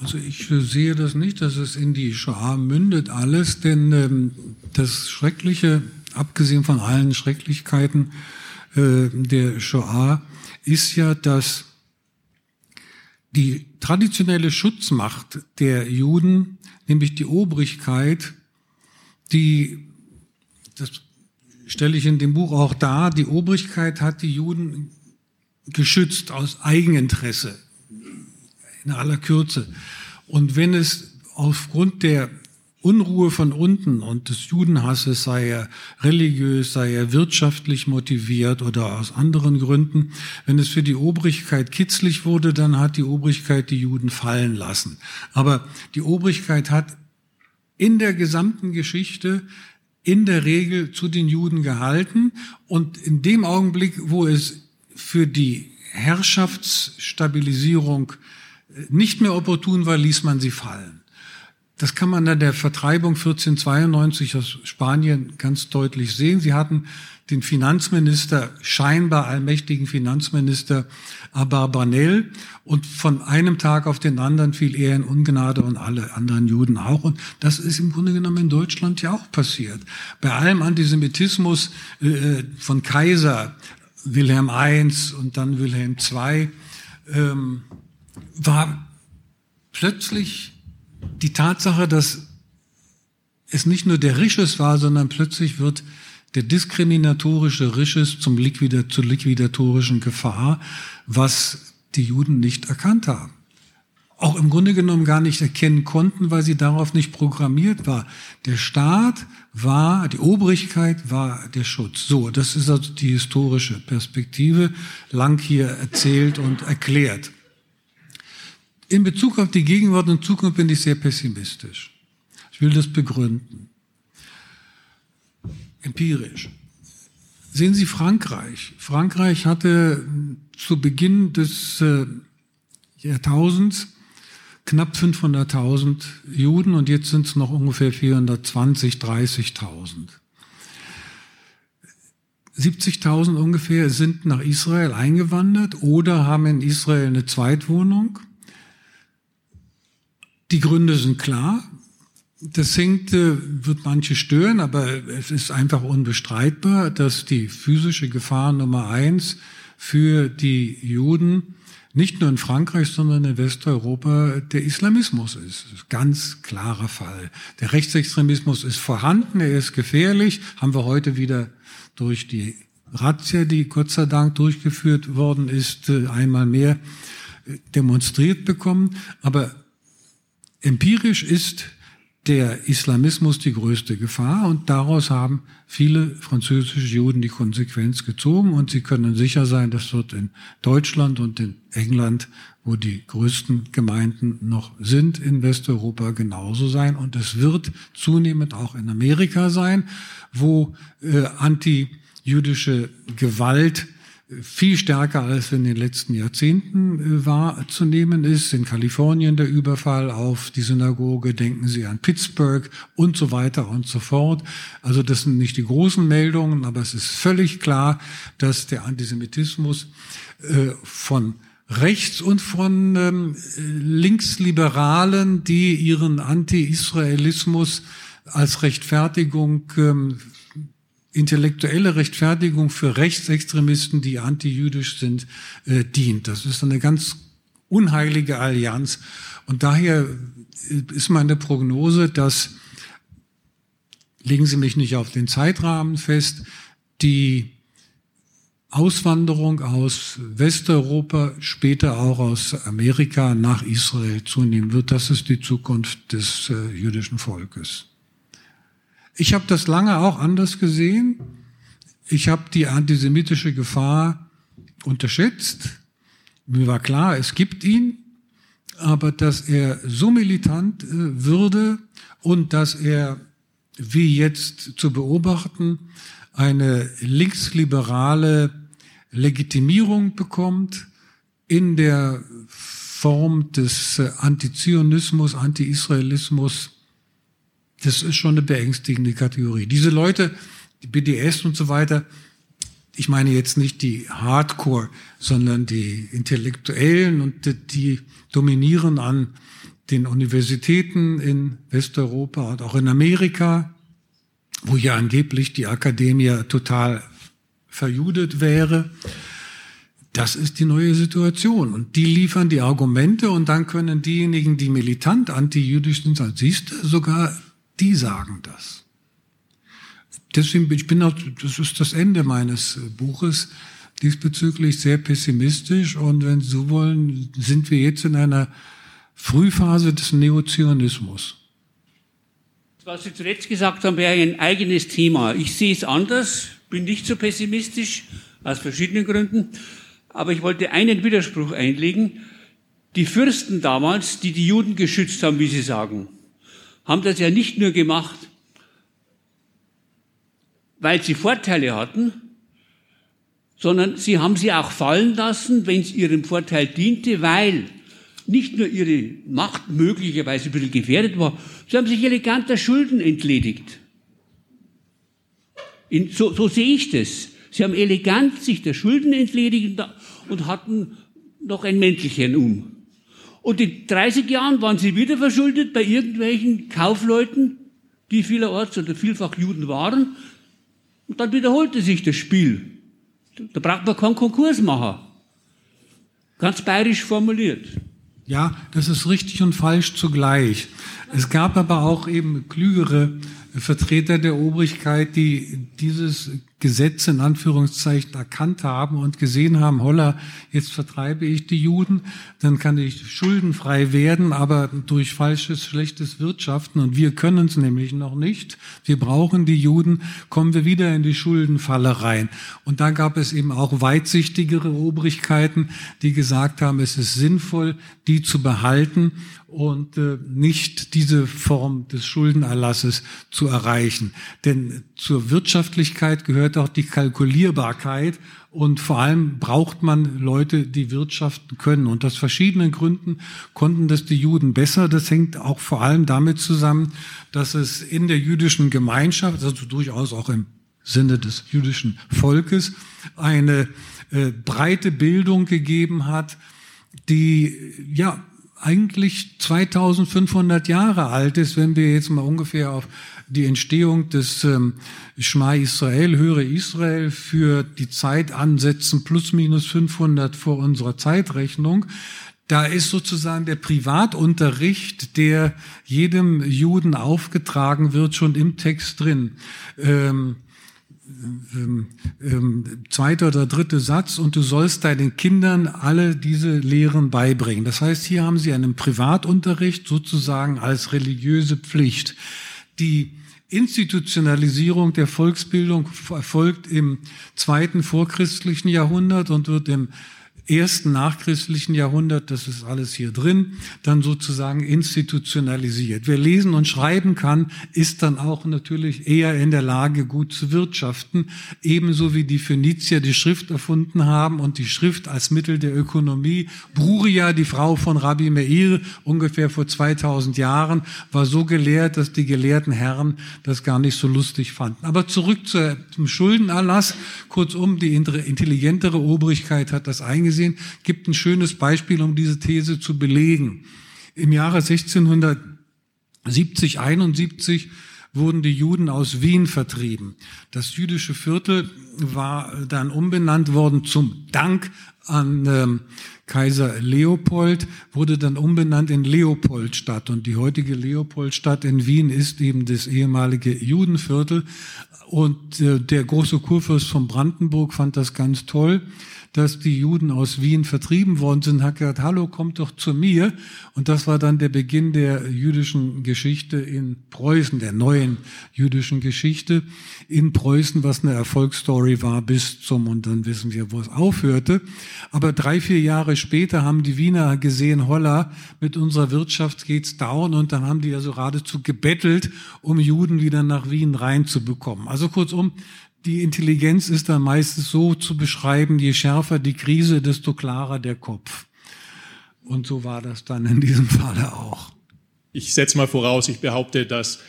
Also ich sehe das nicht, dass es in die Shoah mündet alles, denn ähm, das Schreckliche, abgesehen von allen Schrecklichkeiten äh, der Shoah, ist ja, dass die traditionelle Schutzmacht der Juden, nämlich die Obrigkeit, die, das stelle ich in dem Buch auch dar, die Obrigkeit hat die Juden geschützt aus Eigeninteresse in aller Kürze. Und wenn es aufgrund der Unruhe von unten und des Judenhasses, sei er religiös, sei er wirtschaftlich motiviert oder aus anderen Gründen, wenn es für die Obrigkeit kitzlig wurde, dann hat die Obrigkeit die Juden fallen lassen. Aber die Obrigkeit hat in der gesamten Geschichte in der Regel zu den Juden gehalten und in dem Augenblick, wo es für die Herrschaftsstabilisierung nicht mehr opportun war, ließ man sie fallen. Das kann man an der Vertreibung 1492 aus Spanien ganz deutlich sehen. Sie hatten den Finanzminister, scheinbar allmächtigen Finanzminister Abarbanel und von einem Tag auf den anderen fiel er in Ungnade und alle anderen Juden auch. Und das ist im Grunde genommen in Deutschland ja auch passiert. Bei allem Antisemitismus äh, von Kaiser Wilhelm I und dann Wilhelm II ähm, war plötzlich die Tatsache, dass es nicht nur der Risches war, sondern plötzlich wird der diskriminatorische Risches zum Liquida zur liquidatorischen Gefahr, was die Juden nicht erkannt haben. Auch im Grunde genommen gar nicht erkennen konnten, weil sie darauf nicht programmiert war. Der Staat war, die Obrigkeit war der Schutz. So, das ist also die historische Perspektive, lang hier erzählt und erklärt. In Bezug auf die Gegenwart und Zukunft bin ich sehr pessimistisch. Ich will das begründen. Empirisch. Sehen Sie Frankreich. Frankreich hatte zu Beginn des äh, Jahrtausends knapp 500.000 Juden und jetzt sind es noch ungefähr 420, 30.000. 70.000 ungefähr sind nach Israel eingewandert oder haben in Israel eine Zweitwohnung. Die Gründe sind klar. Das hängt, wird manche stören, aber es ist einfach unbestreitbar, dass die physische Gefahr Nummer eins für die Juden nicht nur in Frankreich, sondern in Westeuropa der Islamismus ist. Ganz klarer Fall. Der Rechtsextremismus ist vorhanden, er ist gefährlich, haben wir heute wieder durch die Razzia, die Gott sei Dank durchgeführt worden ist, einmal mehr demonstriert bekommen. Aber Empirisch ist der Islamismus die größte Gefahr und daraus haben viele französische Juden die Konsequenz gezogen und sie können sicher sein, das wird in Deutschland und in England, wo die größten Gemeinden noch sind, in Westeuropa genauso sein und es wird zunehmend auch in Amerika sein, wo äh, antijüdische Gewalt viel stärker als in den letzten Jahrzehnten äh, wahrzunehmen ist. In Kalifornien der Überfall auf die Synagoge, denken Sie an Pittsburgh und so weiter und so fort. Also das sind nicht die großen Meldungen, aber es ist völlig klar, dass der Antisemitismus äh, von rechts und von ähm, Linksliberalen, die ihren Anti-Israelismus als Rechtfertigung ähm, intellektuelle Rechtfertigung für Rechtsextremisten, die antijüdisch sind, äh, dient. Das ist eine ganz unheilige Allianz. Und daher ist meine Prognose, dass, legen Sie mich nicht auf den Zeitrahmen fest, die Auswanderung aus Westeuropa, später auch aus Amerika nach Israel zunehmen wird. Das ist die Zukunft des äh, jüdischen Volkes. Ich habe das lange auch anders gesehen. Ich habe die antisemitische Gefahr unterschätzt. Mir war klar, es gibt ihn, aber dass er so militant äh, würde und dass er, wie jetzt zu beobachten, eine linksliberale Legitimierung bekommt in der Form des äh, Antizionismus, Anti-Israelismus, das ist schon eine beängstigende Kategorie. Diese Leute, die BDS und so weiter, ich meine jetzt nicht die Hardcore, sondern die Intellektuellen und die, die dominieren an den Universitäten in Westeuropa und auch in Amerika, wo ja angeblich die Akademie total verjudet wäre. Das ist die neue Situation. Und die liefern die Argumente und dann können diejenigen, die militant antijüdisch sind, sagen, siehst du, sogar die sagen das. Deswegen, ich bin auch, das ist das Ende meines Buches, diesbezüglich sehr pessimistisch. Und wenn Sie so wollen, sind wir jetzt in einer Frühphase des Neozionismus. Was Sie zuletzt gesagt haben, wäre ein eigenes Thema. Ich sehe es anders, bin nicht so pessimistisch, aus verschiedenen Gründen. Aber ich wollte einen Widerspruch einlegen. Die Fürsten damals, die die Juden geschützt haben, wie Sie sagen, haben das ja nicht nur gemacht, weil sie Vorteile hatten, sondern sie haben sie auch fallen lassen, wenn es ihrem Vorteil diente, weil nicht nur ihre Macht möglicherweise ein bisschen gefährdet war, sie haben sich elegant der Schulden entledigt. In, so, so sehe ich das. Sie haben elegant sich der Schulden entledigt und hatten noch ein Mäntelchen um. Und in 30 Jahren waren sie wieder verschuldet bei irgendwelchen Kaufleuten, die vielerorts oder vielfach Juden waren. Und dann wiederholte sich das Spiel. Da braucht man keinen Konkurs machen. Ganz bayerisch formuliert. Ja, das ist richtig und falsch zugleich. Es gab aber auch eben klügere Vertreter der Obrigkeit, die dieses Gesetz in Anführungszeichen erkannt haben und gesehen haben, holla, jetzt vertreibe ich die Juden, dann kann ich schuldenfrei werden, aber durch falsches, schlechtes Wirtschaften, und wir können es nämlich noch nicht, wir brauchen die Juden, kommen wir wieder in die Schuldenfalle rein. Und da gab es eben auch weitsichtigere Obrigkeiten, die gesagt haben, es ist sinnvoll, die zu behalten und äh, nicht diese Form des Schuldenerlasses zu erreichen. Denn zur Wirtschaftlichkeit gehört auch die Kalkulierbarkeit und vor allem braucht man Leute, die wirtschaften können. Und aus verschiedenen Gründen konnten das die Juden besser. Das hängt auch vor allem damit zusammen, dass es in der jüdischen Gemeinschaft, also durchaus auch im Sinne des jüdischen Volkes, eine äh, breite Bildung gegeben hat, die ja eigentlich 2500 Jahre alt ist, wenn wir jetzt mal ungefähr auf die Entstehung des ähm, Schma Israel, höre Israel, für die Zeit ansetzen, plus minus 500 vor unserer Zeitrechnung. Da ist sozusagen der Privatunterricht, der jedem Juden aufgetragen wird, schon im Text drin. Ähm, ähm, ähm, zweiter oder dritte Satz, und du sollst deinen Kindern alle diese Lehren beibringen. Das heißt, hier haben sie einen Privatunterricht sozusagen als religiöse Pflicht. Die Institutionalisierung der Volksbildung erfolgt im zweiten vorchristlichen Jahrhundert und wird im ersten nachchristlichen Jahrhundert, das ist alles hier drin, dann sozusagen institutionalisiert. Wer lesen und schreiben kann, ist dann auch natürlich eher in der Lage, gut zu wirtschaften, ebenso wie die Phönizier die Schrift erfunden haben und die Schrift als Mittel der Ökonomie. Bruria, die Frau von Rabbi Meir, ungefähr vor 2000 Jahren, war so gelehrt, dass die gelehrten Herren das gar nicht so lustig fanden. Aber zurück zum Schuldenerlass. Kurzum, die intelligentere Obrigkeit hat das eingesehen gesehen, gibt ein schönes Beispiel, um diese These zu belegen. Im Jahre 1670, 71 wurden die Juden aus Wien vertrieben. Das jüdische Viertel war dann umbenannt worden zum Dank an ähm, Kaiser Leopold, wurde dann umbenannt in Leopoldstadt. Und die heutige Leopoldstadt in Wien ist eben das ehemalige Judenviertel. Und äh, der große Kurfürst von Brandenburg fand das ganz toll dass die Juden aus Wien vertrieben worden sind, hat gesagt, hallo, kommt doch zu mir. Und das war dann der Beginn der jüdischen Geschichte in Preußen, der neuen jüdischen Geschichte in Preußen, was eine Erfolgsstory war bis zum, und dann wissen wir, wo es aufhörte. Aber drei, vier Jahre später haben die Wiener gesehen, holla, mit unserer Wirtschaft geht's down und dann haben die ja so geradezu gebettelt, um Juden wieder nach Wien reinzubekommen. Also kurzum, die Intelligenz ist dann meistens so zu beschreiben, je schärfer die Krise, desto klarer der Kopf. Und so war das dann in diesem Falle auch. Ich setze mal voraus, ich behaupte, dass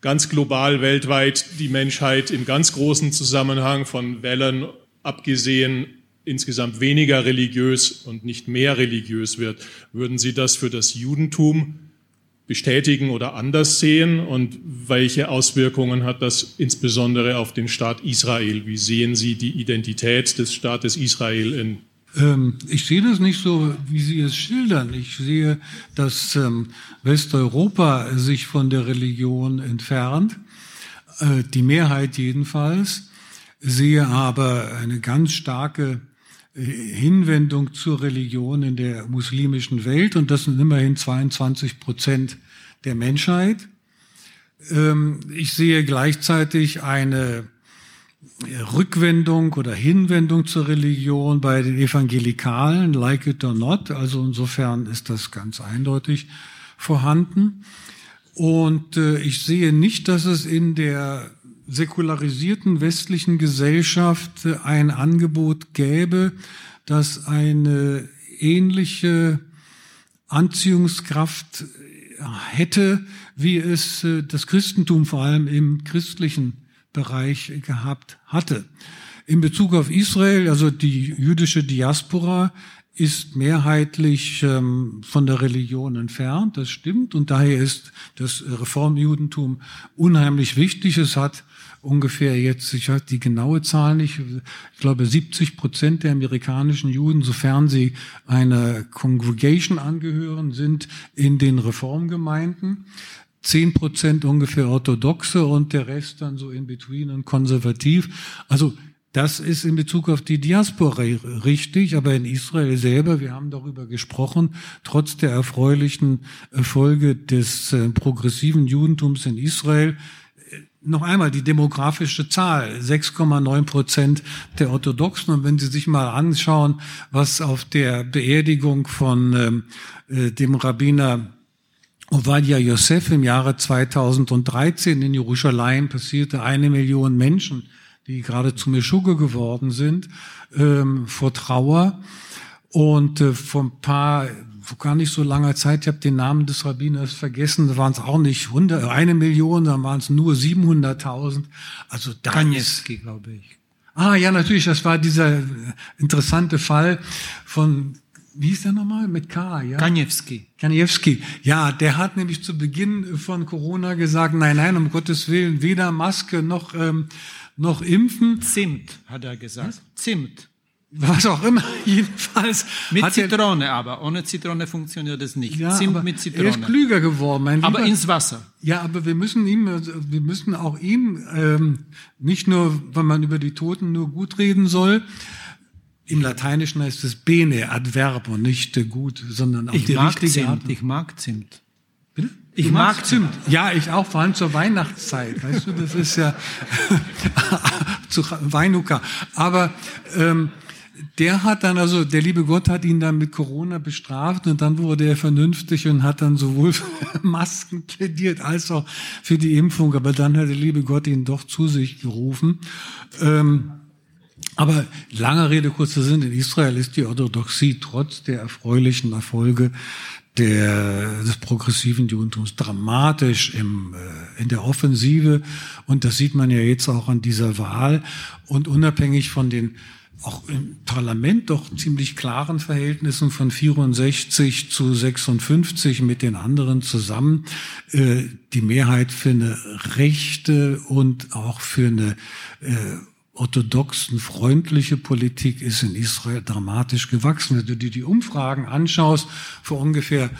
ganz global weltweit die Menschheit im ganz großen Zusammenhang von Wellen abgesehen insgesamt weniger religiös und nicht mehr religiös wird. Würden Sie das für das Judentum bestätigen oder anders sehen und welche Auswirkungen hat das insbesondere auf den Staat Israel? Wie sehen Sie die Identität des Staates Israel in ähm, ich sehe das nicht so, wie Sie es schildern. Ich sehe, dass ähm, Westeuropa sich von der Religion entfernt, äh, die Mehrheit jedenfalls, sehe aber eine ganz starke Hinwendung zur Religion in der muslimischen Welt und das sind immerhin 22 Prozent der Menschheit. Ähm, ich sehe gleichzeitig eine Rückwendung oder Hinwendung zur Religion bei den Evangelikalen, like it or not. Also insofern ist das ganz eindeutig vorhanden. Und äh, ich sehe nicht, dass es in der säkularisierten westlichen Gesellschaft ein Angebot gäbe, das eine ähnliche Anziehungskraft hätte, wie es äh, das Christentum vor allem im christlichen Bereich gehabt hatte. In Bezug auf Israel, also die jüdische Diaspora, ist mehrheitlich ähm, von der Religion entfernt, das stimmt, und daher ist das Reformjudentum unheimlich wichtig. Es hat ungefähr jetzt, ich weiß die genaue Zahl nicht, ich glaube 70 Prozent der amerikanischen Juden, sofern sie einer Congregation angehören, sind in den Reformgemeinden. 10 Prozent ungefähr orthodoxe und der Rest dann so in between und konservativ. Also das ist in Bezug auf die Diaspora richtig, aber in Israel selber, wir haben darüber gesprochen, trotz der erfreulichen Erfolge des äh, progressiven Judentums in Israel, äh, noch einmal die demografische Zahl, 6,9 Prozent der Orthodoxen. Und wenn Sie sich mal anschauen, was auf der Beerdigung von ähm, äh, dem Rabbiner Ovadia Yosef im Jahre 2013 in Jerusalem passierte eine Million Menschen, die gerade zu Meschuge geworden sind, ähm, vor Trauer. Und äh, vor ein paar, vor gar nicht so langer Zeit, ich habe den Namen des Rabbiners vergessen, da waren es auch nicht 100, eine Million, dann waren es nur 700.000. Also da Kaniewski, glaube ich. Ah ja, natürlich, das war dieser interessante Fall von wie hieß der nochmal? Mit K, ja? Kaniewski. Kaniewski. Ja, der hat nämlich zu Beginn von Corona gesagt, nein, nein, um Gottes Willen, weder Maske noch, ähm, noch Impfen. Zimt, hat er gesagt. Was? Zimt. Was auch immer, jedenfalls. Mit Zitrone er, aber, ohne Zitrone funktioniert es nicht. Ja, Zimt mit Zitrone. Er ist klüger geworden, mein Aber ins Wasser. Ja, aber wir müssen ihm, wir müssen auch ihm, ähm, nicht nur, wenn man über die Toten nur gut reden soll, im Lateinischen heißt es bene, Adverb und nicht gut, sondern auch ich die richtige Zimt, Art. Ich mag Zimt. Ich mag Zimt. Ja, ich auch, vor allem zur Weihnachtszeit. Weißt du, das ist ja zu Weinuka. Aber ähm, der hat dann also, der liebe Gott hat ihn dann mit Corona bestraft und dann wurde er vernünftig und hat dann sowohl für Masken plädiert als auch für die Impfung. Aber dann hat der liebe Gott ihn doch zu sich gerufen. Ähm, aber lange Rede, kurzer Sinn, in Israel ist die Orthodoxie trotz der erfreulichen Erfolge der, des progressiven Judentums dramatisch im, äh, in der Offensive. Und das sieht man ja jetzt auch an dieser Wahl. Und unabhängig von den auch im Parlament doch ziemlich klaren Verhältnissen von 64 zu 56 mit den anderen zusammen, äh, die Mehrheit für eine rechte und auch für eine äh, orthodoxen, freundliche Politik ist in Israel dramatisch gewachsen. Wenn du dir die Umfragen anschaust, vor ungefähr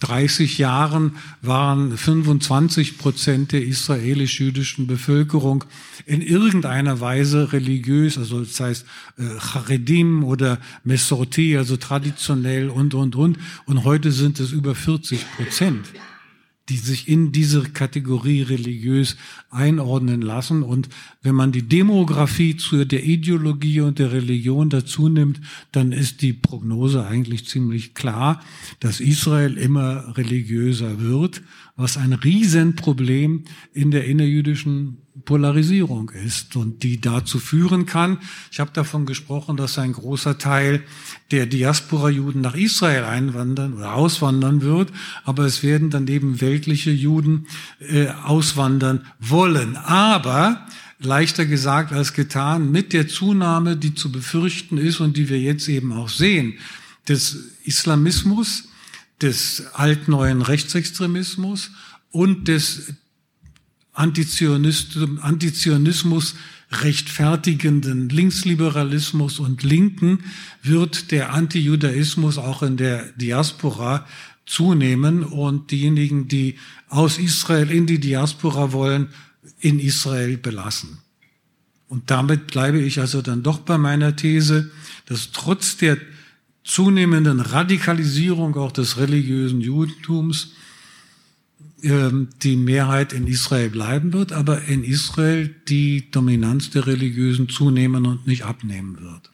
30 Jahren waren 25 Prozent der israelisch-jüdischen Bevölkerung in irgendeiner Weise religiös, also das heißt äh, Charedim oder Mesorti, also traditionell und, und, und. Und heute sind es über 40 Prozent die sich in diese Kategorie religiös einordnen lassen. Und wenn man die Demografie zu der Ideologie und der Religion dazu nimmt, dann ist die Prognose eigentlich ziemlich klar, dass Israel immer religiöser wird, was ein Riesenproblem in der innerjüdischen Polarisierung ist und die dazu führen kann. Ich habe davon gesprochen, dass ein großer Teil der Diaspora-Juden nach Israel einwandern oder auswandern wird, aber es werden dann eben weltliche Juden äh, auswandern wollen. Aber leichter gesagt als getan, mit der Zunahme, die zu befürchten ist und die wir jetzt eben auch sehen, des Islamismus, des altneuen Rechtsextremismus und des Antizionismus rechtfertigenden Linksliberalismus und Linken wird der Antijudaismus auch in der Diaspora zunehmen und diejenigen, die aus Israel in die Diaspora wollen, in Israel belassen. Und damit bleibe ich also dann doch bei meiner These, dass trotz der zunehmenden Radikalisierung auch des religiösen Judentums ähm, die Mehrheit in Israel bleiben wird, aber in Israel die Dominanz der Religiösen zunehmen und nicht abnehmen wird.